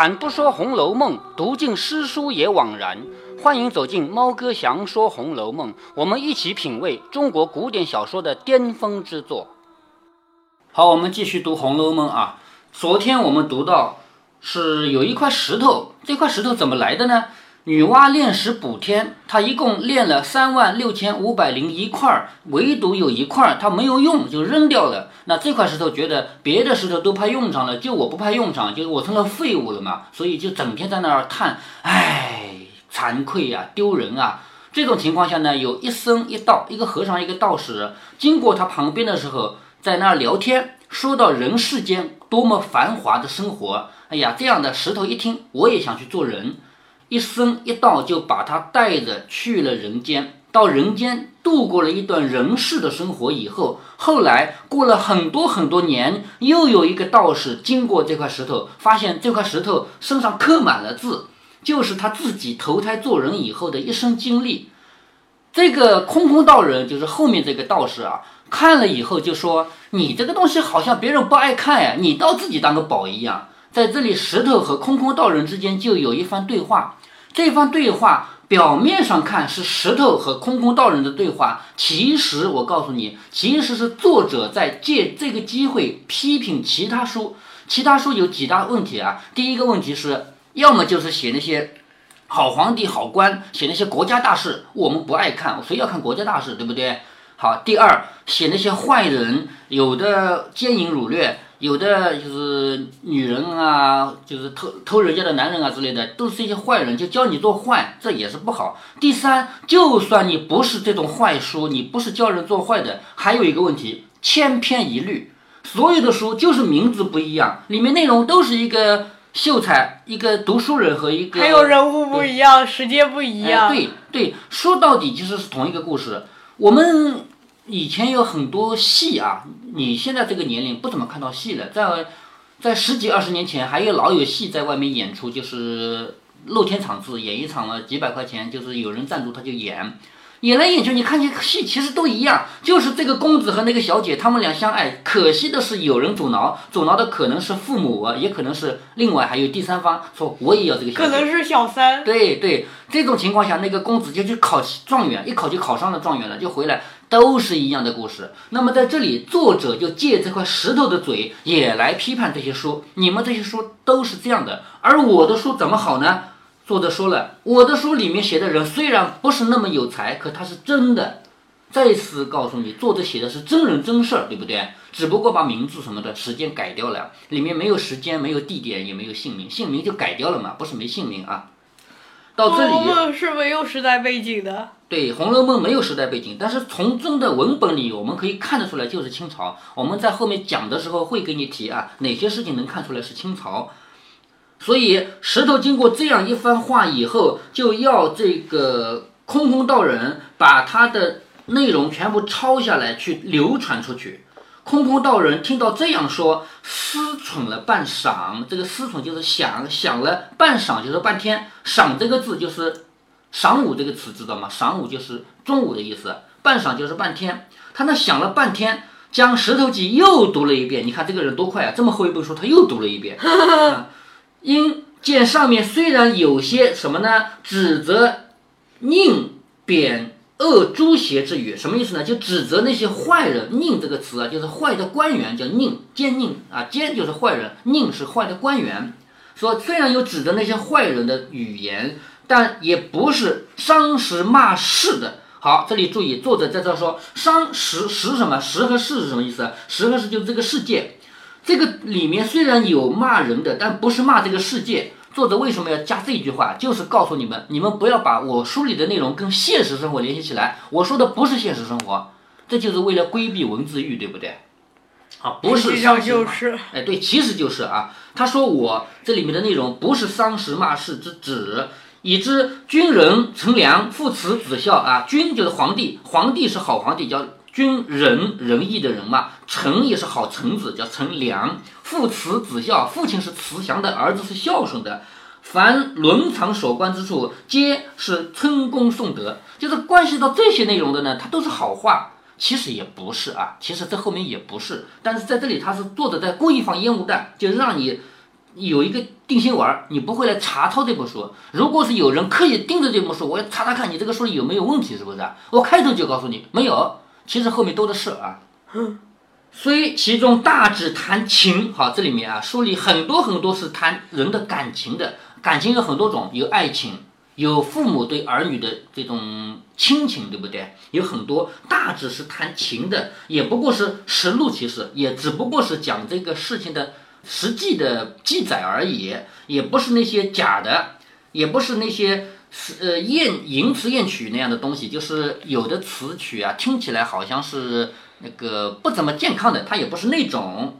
俺不说《红楼梦》，读尽诗书也枉然。欢迎走进猫哥祥说《红楼梦》，我们一起品味中国古典小说的巅峰之作。好，我们继续读《红楼梦》啊。昨天我们读到是有一块石头，这块石头怎么来的呢？女娲炼石补天，她一共炼了三万六千五百零一块，唯独有一块她没有用，就扔掉了。那这块石头觉得别的石头都派用场了，就我不派用场，就是我成了废物了嘛，所以就整天在那儿叹，唉，惭愧呀，丢人啊。这种情况下呢，有一僧一道，一个和尚一个道士经过他旁边的时候，在那儿聊天，说到人世间多么繁华的生活。哎呀，这样的石头一听，我也想去做人。一生一道就把他带着去了人间，到人间度过了一段人世的生活以后，后来过了很多很多年，又有一个道士经过这块石头，发现这块石头身上刻满了字，就是他自己投胎做人以后的一生经历。这个空空道人就是后面这个道士啊，看了以后就说：“你这个东西好像别人不爱看呀，你倒自己当个宝一样。”在这里，石头和空空道人之间就有一番对话。这番对话表面上看是石头和空空道人的对话，其实我告诉你，其实是作者在借这个机会批评其他书。其他书有几大问题啊？第一个问题是，要么就是写那些好皇帝、好官，写那些国家大事，我们不爱看，谁要看国家大事，对不对？好，第二，写那些坏人，有的奸淫掳掠。有的就是女人啊，就是偷偷人家的男人啊之类的，都是一些坏人，就教你做坏，这也是不好。第三，就算你不是这种坏书，你不是教人做坏的，还有一个问题，千篇一律，所有的书就是名字不一样，里面内容都是一个秀才，一个读书人和一个还有人物不一样，时间不一样。对对，说到底其实是同一个故事，我们。以前有很多戏啊，你现在这个年龄不怎么看到戏了。在在十几二十年前，还有老有戏在外面演出，就是露天场次，演一场了几百块钱，就是有人赞助他就演。演来演去，你看见戏其实都一样，就是这个公子和那个小姐，他们俩相爱。可惜的是有人阻挠，阻挠的可能是父母啊，也可能是另外还有第三方说我也要这个。可能是小三。对对，这种情况下，那个公子就去考状元，一考就考上了状元了，就回来，都是一样的故事。那么在这里，作者就借这块石头的嘴也来批判这些书，你们这些书都是这样的，而我的书怎么好呢？作者说了，我的书里面写的人虽然不是那么有才，可他是真的。再次告诉你，作者写的是真人真事儿，对不对？只不过把名字什么的时间改掉了，里面没有时间，没有地点，也没有姓名，姓名就改掉了嘛，不是没姓名啊。到这里，《红楼梦》是没有时代背景的。对，《红楼梦》没有时代背景，但是从中的文本里，我们可以看得出来就是清朝。我们在后面讲的时候会给你提啊，哪些事情能看出来是清朝。所以石头经过这样一番话以后，就要这个空空道人把他的内容全部抄下来去流传出去。空空道人听到这样说，思忖了半晌。这个思忖就是想，想了半晌就是半天。晌这个字就是晌午这个词，知道吗？晌午就是中午的意思，半晌就是半天。他那想了半天，将《石头记》又读了一遍。你看这个人多快啊！这么厚一本书，他又读了一遍。因见上面虽然有些什么呢，指责佞贬恶诛邪之语，什么意思呢？就指责那些坏人。佞这个词啊，就是坏的官员，叫佞，奸佞啊，奸就是坏人，佞是坏的官员。说虽然有指责那些坏人的语言，但也不是伤时骂世的。好，这里注意，作者在这说伤时时什么？时和世是什么意思？时和世就是这个世界。这个里面虽然有骂人的，但不是骂这个世界。作者为什么要加这句话？就是告诉你们，你们不要把我书里的内容跟现实生活联系起来。我说的不是现实生活，这就是为了规避文字狱，对不对？啊，不是丧就是，哎，对，其实就是啊。他说我这里面的内容不是丧时骂世之旨，已知君人乘凉，父慈子孝啊。君就是皇帝，皇帝是好皇帝，叫。君仁仁义的人嘛，臣也是好臣子，叫臣良。父慈子孝，父亲是慈祥的，儿子是孝顺的。凡伦常守关之处，皆是春功颂德。就是关系到这些内容的呢，它都是好话。其实也不是啊，其实这后面也不是。但是在这里，他是作者在故意放烟雾弹，就让你有一个定心丸，你不会来查抄这本书。如果是有人刻意盯着这本书，我要查查看你这个书里有没有问题，是不是？我开头就告诉你没有，其实后面多的是啊。所以其中大致谈情，好，这里面啊，书里很多很多是谈人的感情的，感情有很多种，有爱情，有父母对儿女的这种亲情，对不对？有很多大致是谈情的，也不过是实录其实，也只不过是讲这个事情的实际的记载而已，也不是那些假的，也不是那些是呃艳淫词艳曲那样的东西，就是有的词曲啊，听起来好像是。那个不怎么健康的，他也不是那种，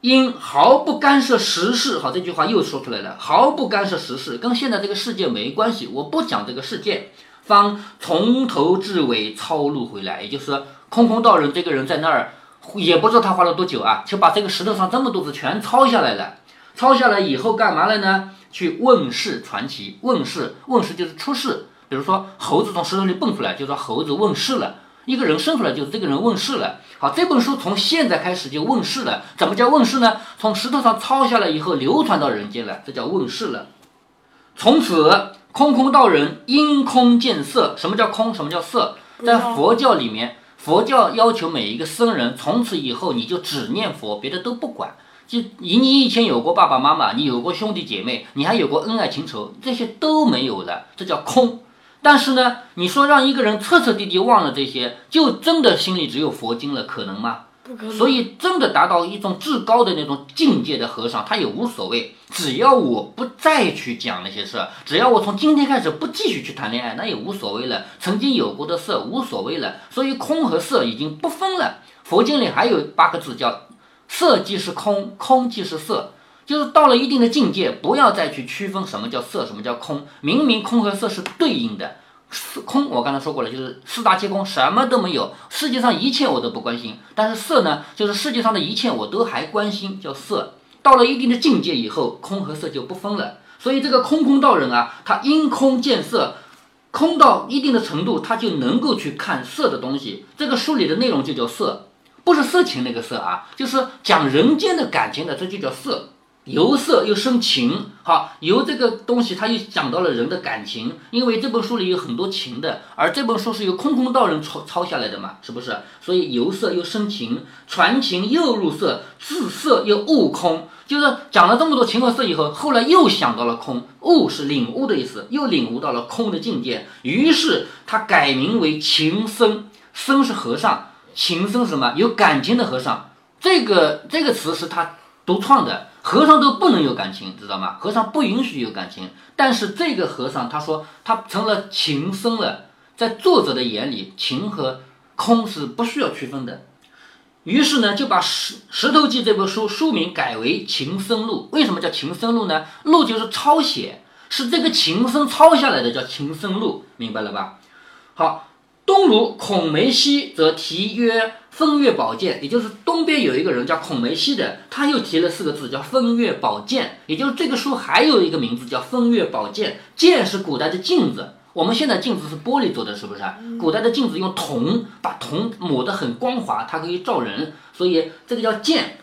因毫不干涉时事。好，这句话又说出来了，毫不干涉时事，跟现在这个世界没关系。我不讲这个世界，方从头至尾抄录回来。也就是说，空空道人这个人在那儿，也不知道他花了多久啊，就把这个石头上这么多字全抄下来了。抄下来以后干嘛了呢？去问世传奇。问世，问世就是出世。比如说猴子从石头里蹦出来，就说猴子问世了。一个人生出来就是这个人问世了。好，这本书从现在开始就问世了。怎么叫问世呢？从石头上抄下来以后流传到人间了，这叫问世了。从此空空道人因空见色。什么叫空？什么叫色？在佛教里面，佛教要求每一个僧人从此以后你就只念佛，别的都不管。就以你以前有过爸爸妈妈，你有过兄弟姐妹，你还有过恩爱情仇，这些都没有了，这叫空。但是呢，你说让一个人彻彻底底忘了这些，就真的心里只有佛经了，可能吗？不可能。所以，真的达到一种至高的那种境界的和尚，他也无所谓，只要我不再去讲那些事，只要我从今天开始不继续去谈恋爱，那也无所谓了。曾经有过的色无所谓了。所以，空和色已经不分了。佛经里还有八个字叫“色即是空，空即是色”，就是到了一定的境界，不要再去区分什么叫色，什么叫空。明明空和色是对应的。空，我刚才说过了，就是四大皆空，什么都没有，世界上一切我都不关心。但是色呢，就是世界上的一切我都还关心，叫色。到了一定的境界以后，空和色就不分了。所以这个空空道人啊，他因空见色，空到一定的程度，他就能够去看色的东西。这个书里的内容就叫色，不是色情那个色啊，就是讲人间的感情的，这就叫色。由色又生情，好，由这个东西，他又讲到了人的感情，因为这本书里有很多情的，而这本书是由空空道人抄抄下来的嘛，是不是？所以由色又生情，传情又入色，自色又悟空，就是讲了这么多情和色以后，后来又想到了空，悟是领悟的意思，又领悟到了空的境界，于是他改名为情僧，僧是和尚，情僧是什么？有感情的和尚，这个这个词是他独创的。和尚都不能有感情，知道吗？和尚不允许有感情。但是这个和尚他说他成了情僧了，在作者的眼里，情和空是不需要区分的。于是呢，就把《石石头记》这本书书名改为《情僧录》。为什么叫情僧录呢？录就是抄写，是这个情僧抄下来的，叫情僧录，明白了吧？好。东如孔梅西则题曰《风月宝鉴》，也就是东边有一个人叫孔梅西的，他又提了四个字叫《风月宝鉴》，也就是这个书还有一个名字叫《风月宝鉴》。鉴是古代的镜子，我们现在镜子是玻璃做的，是不是？古代的镜子用铜，把铜抹得很光滑，它可以照人，所以这个叫鉴。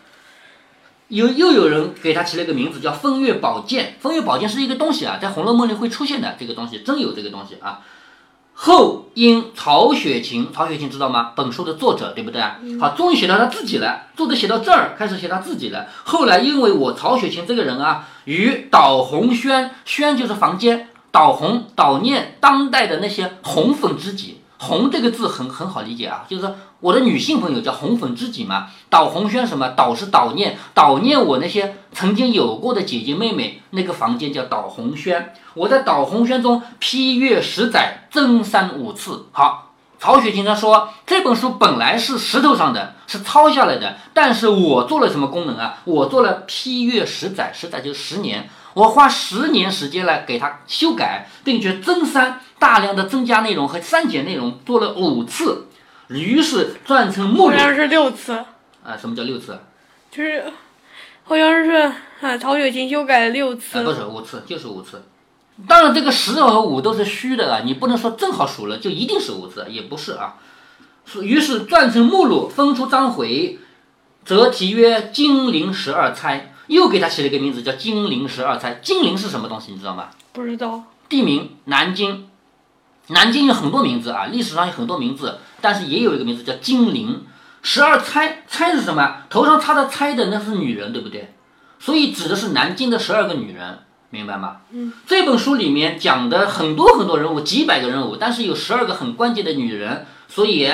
有又有人给他起了一个名字叫《风月宝鉴》，《风月宝鉴》是一个东西啊，在《红楼梦》里会出现的这个东西，真有这个东西啊。后因曹雪芹，曹雪芹知道吗？本书的作者，对不对？好，终于写到他自己了。作者写到这儿，开始写他自己了。后来因为我曹雪芹这个人啊，与导红轩，轩就是房间，导红导念当代的那些红粉知己。红这个字很很好理解啊，就是我的女性朋友叫红粉知己嘛。导红轩什么？导是导念，导念我那些曾经有过的姐姐妹妹，那个房间叫导红轩。我在导红轩中批阅十载，增删五次。好，曹雪芹他说这本书本来是石头上的，是抄下来的，但是我做了什么功能啊？我做了批阅十载，十载就十年。我花十年时间来给他修改，并且增删大量的增加内容和删减内容，做了五次，于是转成目录。好像是六次。啊，什么叫六次？就是，好像是啊，曹雪芹修改了六次。不是五次，就是五次。当然，这个十和五都是虚的啊，你不能说正好数了就一定是五次，也不是啊。于是撰成目录，分出章回，则题曰《金陵十二钗》。又给他起了一个名字叫金陵十二钗。金陵是什么东西？你知道吗？不知道。地名南京。南京有很多名字啊，历史上有很多名字，但是也有一个名字叫金陵十二钗。钗是什么？头上插的钗的那是女人，对不对？所以指的是南京的十二个女人，明白吗？嗯。这本书里面讲的很多很多人物，几百个人物，但是有十二个很关键的女人，所以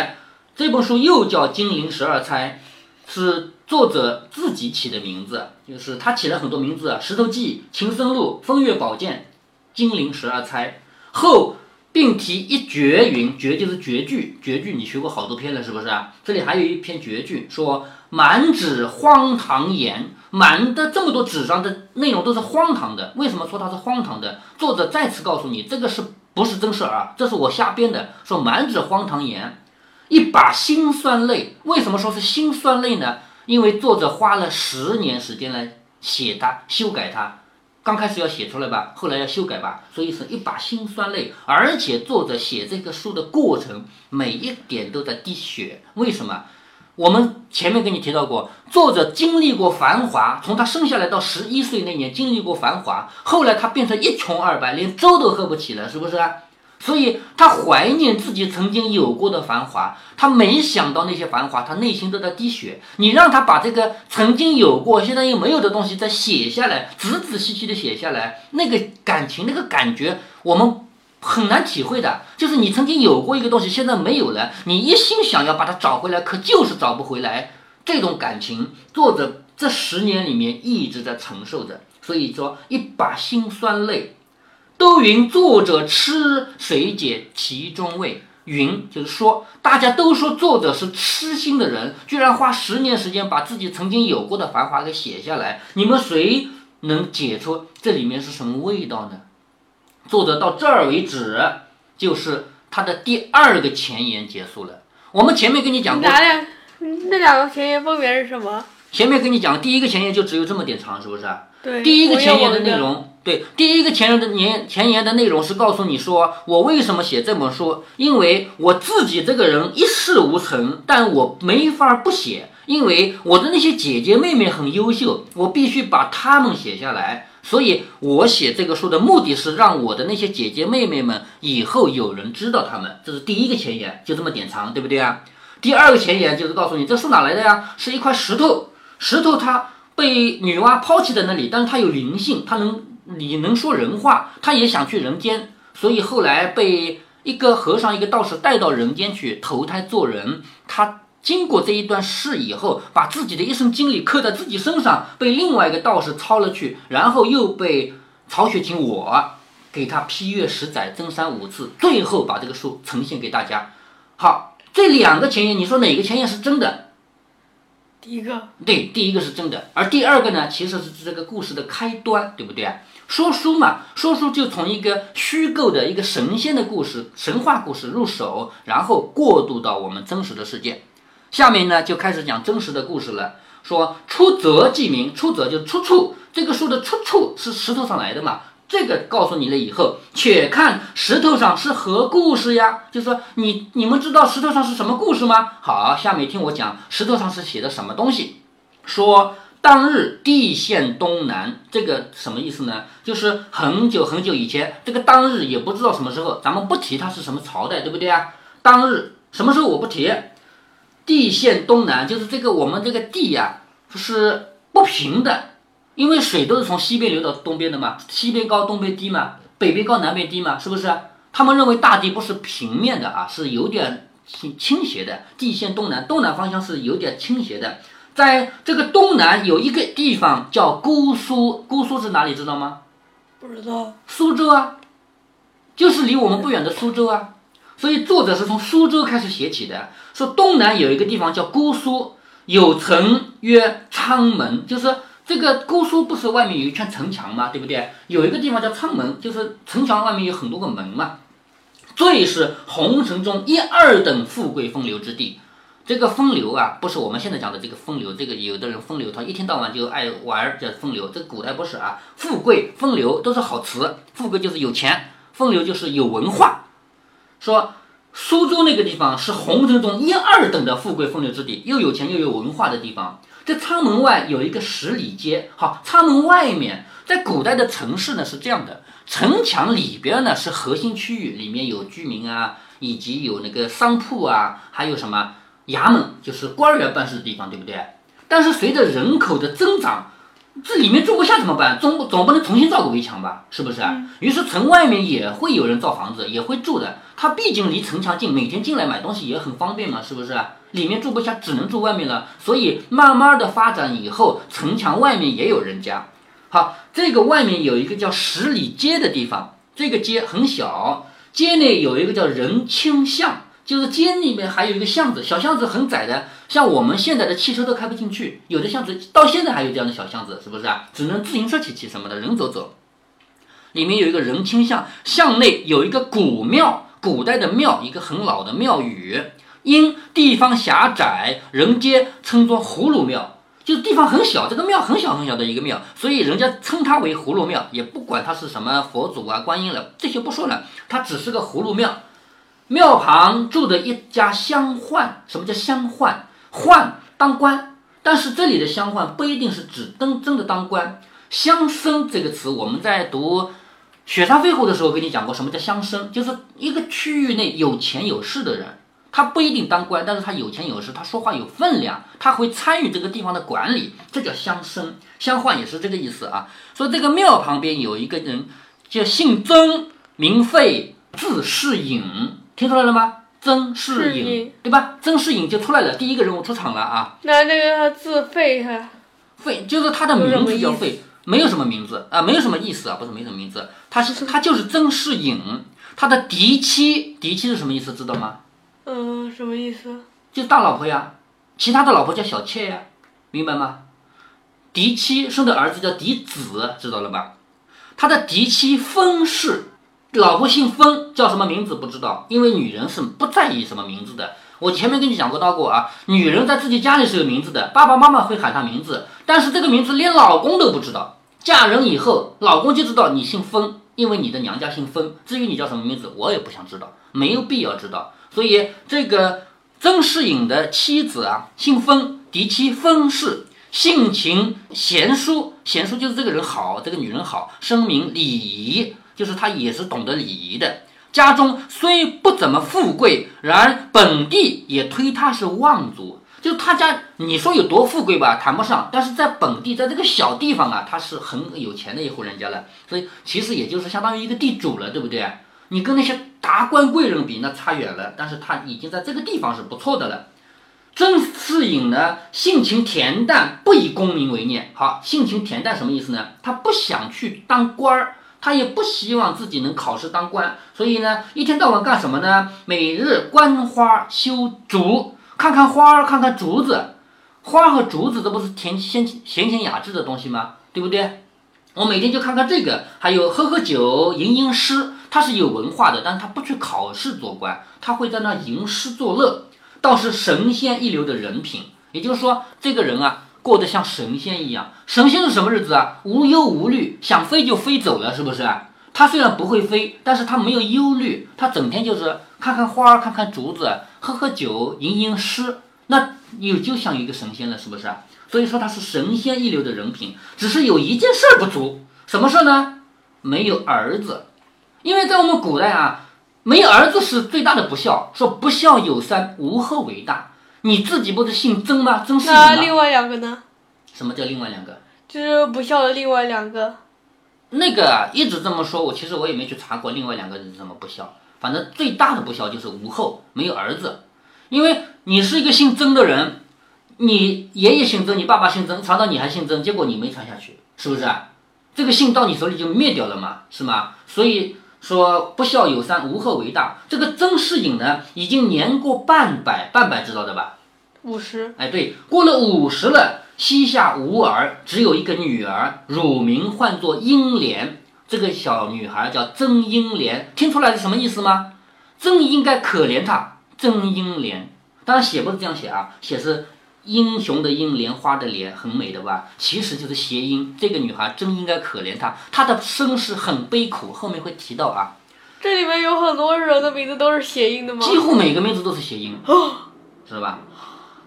这本书又叫金陵十二钗，是作者自己起的名字，就是他起了很多名字，《石头记》《情深录》《风月宝鉴》《金陵十二钗》后。并提一绝云，绝就是绝句，绝句你学过好多篇了，是不是啊？这里还有一篇绝句，说满纸荒唐言，满的这么多纸上的内容都是荒唐的。为什么说它是荒唐的？作者再次告诉你，这个是不是真事儿啊？这是我瞎编的。说满纸荒唐言，一把辛酸泪。为什么说是辛酸泪呢？因为作者花了十年时间来写它，修改它。刚开始要写出来吧，后来要修改吧，所以是一把辛酸泪。而且作者写这个书的过程，每一点都在滴血。为什么？我们前面跟你提到过，作者经历过繁华，从他生下来到十一岁那年经历过繁华，后来他变成一穷二白，连粥都喝不起了，是不是？所以他怀念自己曾经有过的繁华，他没想到那些繁华，他内心都在滴血。你让他把这个曾经有过、现在又没有的东西再写下来，仔仔细细的写下来，那个感情、那个感觉，我们很难体会的。就是你曾经有过一个东西，现在没有了，你一心想要把它找回来，可就是找不回来。这种感情，作者这十年里面一直在承受着。所以说，一把辛酸泪。都云作者痴，谁解其中味？云就是说，大家都说作者是痴心的人，居然花十年时间把自己曾经有过的繁华给写下来。你们谁能解出这里面是什么味道呢？作者到这儿为止，就是他的第二个前言结束了。我们前面跟你讲过，哪两那两个前言分别是什么？前面跟你讲，第一个前言就只有这么点长，是不是？对。第一个前言的内容。对，第一个前言的年前言的内容是告诉你说，我为什么写这本书？因为我自己这个人一事无成，但我没法不写，因为我的那些姐姐妹妹很优秀，我必须把她们写下来。所以我写这个书的目的是让我的那些姐姐妹妹们以后有人知道他们。这是第一个前言，就这么点长，对不对啊？第二个前言就是告诉你，这书哪来的呀？是一块石头，石头它被女娲抛弃在那里，但是它有灵性，它能。你能说人话，他也想去人间，所以后来被一个和尚、一个道士带到人间去投胎做人。他经过这一段事以后，把自己的一生经历刻在自己身上，被另外一个道士抄了去，然后又被曹雪芹我给他批阅十载，增删五次，最后把这个书呈现给大家。好，这两个前言，你说哪个前言是真的？第一个。对，第一个是真的，而第二个呢，其实是这个故事的开端，对不对？说书嘛，说书就从一个虚构的一个神仙的故事、神话故事入手，然后过渡到我们真实的世界。下面呢，就开始讲真实的故事了。说出则记名，出则就出处，这个书的出处是石头上来的嘛？这个告诉你了以后，且看石头上是何故事呀？就是说，你你们知道石头上是什么故事吗？好，下面听我讲，石头上是写的什么东西？说。当日地陷东南，这个什么意思呢？就是很久很久以前，这个当日也不知道什么时候，咱们不提它是什么朝代，对不对啊？当日什么时候我不提。地陷东南，就是这个我们这个地呀，是不平的，因为水都是从西边流到东边的嘛，西边高东边低嘛，北边高南边低嘛，是不是？他们认为大地不是平面的啊，是有点倾倾斜的。地陷东南，东南方向是有点倾斜的。在这个东南有一个地方叫姑苏，姑苏是哪里？知道吗？不知道。苏州啊，就是离我们不远的苏州啊。所以作者是从苏州开始写起的，说东南有一个地方叫姑苏，有城曰昌门，就是这个姑苏不是外面有一圈城墙吗？对不对？有一个地方叫昌门，就是城墙外面有很多个门嘛。最是红尘中一二等富贵风流之地。这个风流啊，不是我们现在讲的这个风流。这个有的人风流，他一天到晚就爱玩，叫风流。这古代不是啊，富贵、风流都是好词。富贵就是有钱，风流就是有文化。说苏州那个地方是红尘中一二等的富贵风流之地，又有钱又有文化的地方。在仓门外有一个十里街。好，仓门外面，在古代的城市呢是这样的，城墙里边呢是核心区域，里面有居民啊，以及有那个商铺啊，还有什么衙门，就是官员办事的地方，对不对？但是随着人口的增长，这里面住不下怎么办？总总不能重新造个围墙吧？是不是？于是城外面也会有人造房子，也会住的。他毕竟离城墙近，每天进来买东西也很方便嘛，是不是？里面住不下，只能住外面了。所以慢慢的发展以后，城墙外面也有人家。好，这个外面有一个叫十里街的地方，这个街很小，街内有一个叫仁清巷，就是街里面还有一个巷子，小巷子很窄的，像我们现在的汽车都开不进去，有的巷子到现在还有这样的小巷子，是不是啊？只能自行车骑骑什么的，人走走。里面有一个人清巷，巷内有一个古庙。古代的庙，一个很老的庙宇，因地方狭窄，人皆称作葫芦庙，就是地方很小，这个庙很小很小的一个庙，所以人家称它为葫芦庙，也不管它是什么佛祖啊、观音了，这些不说了，它只是个葫芦庙。庙旁住的一家乡宦，什么叫乡宦？宦当官，但是这里的乡宦不一定是指真真的当官。乡绅这个词，我们在读。雪山飞狐的时候跟你讲过，什么叫乡绅？就是一个区域内有钱有势的人，他不一定当官，但是他有钱有势，他说话有分量，他会参与这个地方的管理，这叫相生。相换也是这个意思啊。说这个庙旁边有一个人，叫姓曾，名费，字世隐，听出来了吗？曾世隐，对吧？曾世隐就出来了，第一个人物出场了啊。那那个字费哈，费就是他的名字叫费。没有什么名字啊，没有什么意思啊，不是没什么名字，他是他就是曾世隐，他的嫡妻，嫡妻是什么意思？知道吗？嗯，什么意思？就大老婆呀，其他的老婆叫小妾呀，明白吗？嫡妻生的儿子叫嫡子，知道了吧？他的嫡妻封氏，老婆姓封，叫什么名字不知道，因为女人是不在意什么名字的。我前面跟你讲过到过啊，女人在自己家里是有名字的，爸爸妈妈会喊她名字，但是这个名字连老公都不知道。嫁人以后，老公就知道你姓封，因为你的娘家姓封。至于你叫什么名字，我也不想知道，没有必要知道。所以这个曾仕隐的妻子啊，姓封，嫡妻封氏，性情贤淑，贤淑就是这个人好，这个女人好，声名礼仪，就是她也是懂得礼仪的。家中虽不怎么富贵，然本地也推他是望族。就他家，你说有多富贵吧，谈不上。但是在本地，在这个小地方啊，他是很有钱的一户人家了。所以其实也就是相当于一个地主了，对不对？你跟那些达官贵人比，那差远了。但是他已经在这个地方是不错的了。曾士隐呢，性情恬淡，不以功名为念。好，性情恬淡什么意思呢？他不想去当官儿，他也不希望自己能考试当官。所以呢，一天到晚干什么呢？每日观花修竹。看看花儿，看看竹子，花和竹子这不是甜鲜闲情雅致的东西吗？对不对？我每天就看看这个，还有喝喝酒、吟吟诗。他是有文化的，但是他不去考试做官，他会在那吟诗作乐，倒是神仙一流的人品。也就是说，这个人啊，过得像神仙一样。神仙是什么日子啊？无忧无虑，想飞就飞走了，是不是？他虽然不会飞，但是他没有忧虑，他整天就是看看花儿，看看竹子。喝喝酒，吟吟诗，那你就像一个神仙了，是不是？所以说他是神仙一流的人品，只是有一件事儿不足，什么事儿呢？没有儿子，因为在我们古代啊，没有儿子是最大的不孝，说不孝有三，无后为大。你自己不是姓曾吗？曾是你那另外两个呢？什么叫另外两个？就是不孝的另外两个。那个一直这么说，我其实我也没去查过另外两个人怎么不孝。反正最大的不孝就是无后，没有儿子，因为你是一个姓曾的人，你爷爷姓曾，你爸爸姓曾，传到你还姓曾，结果你没传下去，是不是？这个姓到你手里就灭掉了嘛，是吗？所以说不孝有三，无后为大。这个曾仕隐呢，已经年过半百，半百知道的吧？五十。哎，对，过了五十了，膝下无儿，只有一个女儿，乳名唤作英莲。这个小女孩叫曾英莲，听出来是什么意思吗？曾应该可怜她，曾英莲。当然写不是这样写啊，写是英雄的英，莲花的莲，很美的吧？其实就是谐音。这个女孩真应该可怜她，她的身世很悲苦，后面会提到啊。这里面有很多人的名字都是谐音的吗？几乎每个名字都是谐音，知道吧？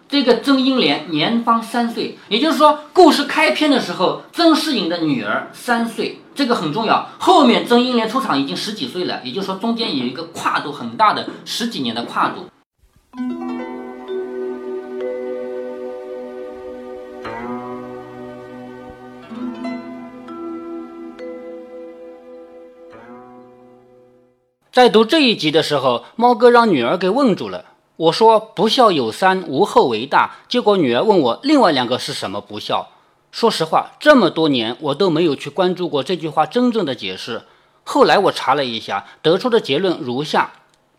这个曾英莲年方三岁，也就是说，故事开篇的时候，曾世隐的女儿三岁，这个很重要。后面曾英莲出场已经十几岁了，也就是说，中间有一个跨度很大的十几年的跨度。在读这一集的时候，猫哥让女儿给问住了。我说“不孝有三，无后为大”，结果女儿问我另外两个是什么不孝。说实话，这么多年我都没有去关注过这句话真正的解释。后来我查了一下，得出的结论如下：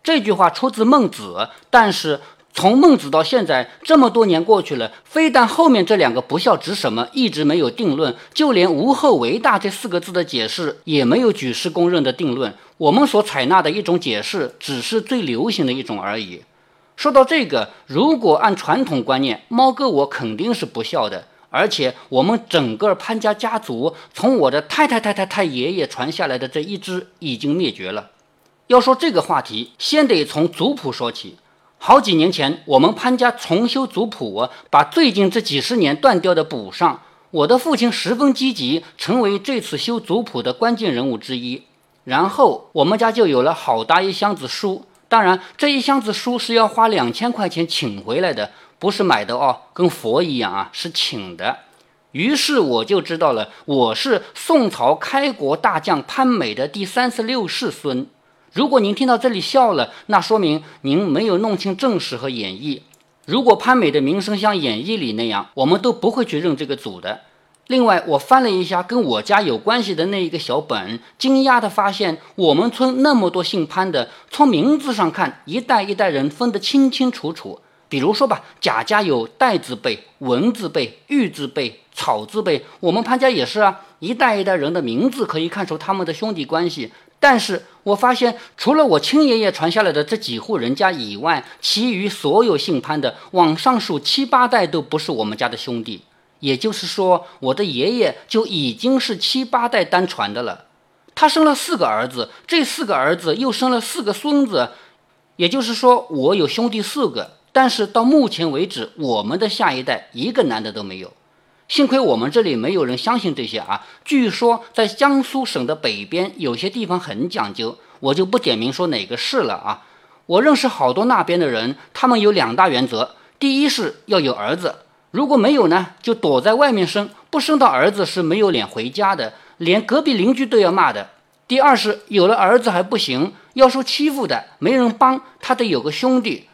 这句话出自孟子，但是。从孟子到现在这么多年过去了，非但后面这两个不孝指什么一直没有定论，就连无后为大这四个字的解释也没有举世公认的定论。我们所采纳的一种解释，只是最流行的一种而已。说到这个，如果按传统观念，猫哥我肯定是不孝的，而且我们整个潘家家族从我的太太太太太爷爷传下来的这一支已经灭绝了。要说这个话题，先得从族谱说起。好几年前，我们潘家重修族谱，把最近这几十年断掉的补上。我的父亲十分积极，成为这次修族谱的关键人物之一。然后我们家就有了好大一箱子书，当然这一箱子书是要花两千块钱请回来的，不是买的哦，跟佛一样啊，是请的。于是我就知道了，我是宋朝开国大将潘美的第三十六世孙。如果您听到这里笑了，那说明您没有弄清正史和演义。如果潘美的名声像演义里那样，我们都不会去认这个祖的。另外，我翻了一下跟我家有关系的那一个小本，惊讶地发现，我们村那么多姓潘的，从名字上看，一代一代人分得清清楚楚。比如说吧，贾家有戴字辈、文字辈、玉字辈、草字辈，我们潘家也是啊，一代一代人的名字可以看出他们的兄弟关系。但是我发现，除了我亲爷爷传下来的这几户人家以外，其余所有姓潘的，往上数七八代都不是我们家的兄弟。也就是说，我的爷爷就已经是七八代单传的了。他生了四个儿子，这四个儿子又生了四个孙子。也就是说，我有兄弟四个，但是到目前为止，我们的下一代一个男的都没有。幸亏我们这里没有人相信这些啊！据说在江苏省的北边有些地方很讲究，我就不点名说哪个市了啊。我认识好多那边的人，他们有两大原则：第一是要有儿子，如果没有呢，就躲在外面生，不生到儿子是没有脸回家的，连隔壁邻居都要骂的；第二是有了儿子还不行，要受欺负的，没人帮，他得有个兄弟。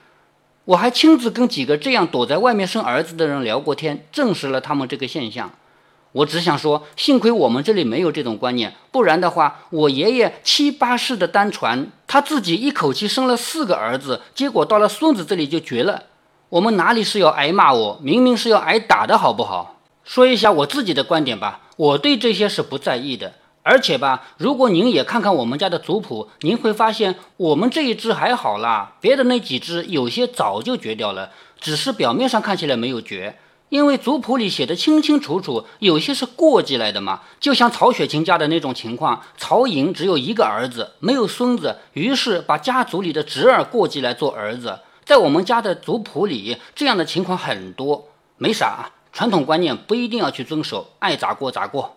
我还亲自跟几个这样躲在外面生儿子的人聊过天，证实了他们这个现象。我只想说，幸亏我们这里没有这种观念，不然的话，我爷爷七八世的单传，他自己一口气生了四个儿子，结果到了孙子这里就绝了。我们哪里是要挨骂？我明明是要挨打的，好不好？说一下我自己的观点吧，我对这些是不在意的。而且吧，如果您也看看我们家的族谱，您会发现我们这一只还好啦，别的那几只有些早就绝掉了，只是表面上看起来没有绝，因为族谱里写的清清楚楚，有些是过继来的嘛。就像曹雪芹家的那种情况，曹寅只有一个儿子，没有孙子，于是把家族里的侄儿过继来做儿子。在我们家的族谱里，这样的情况很多，没啥，传统观念不一定要去遵守，爱咋过咋过。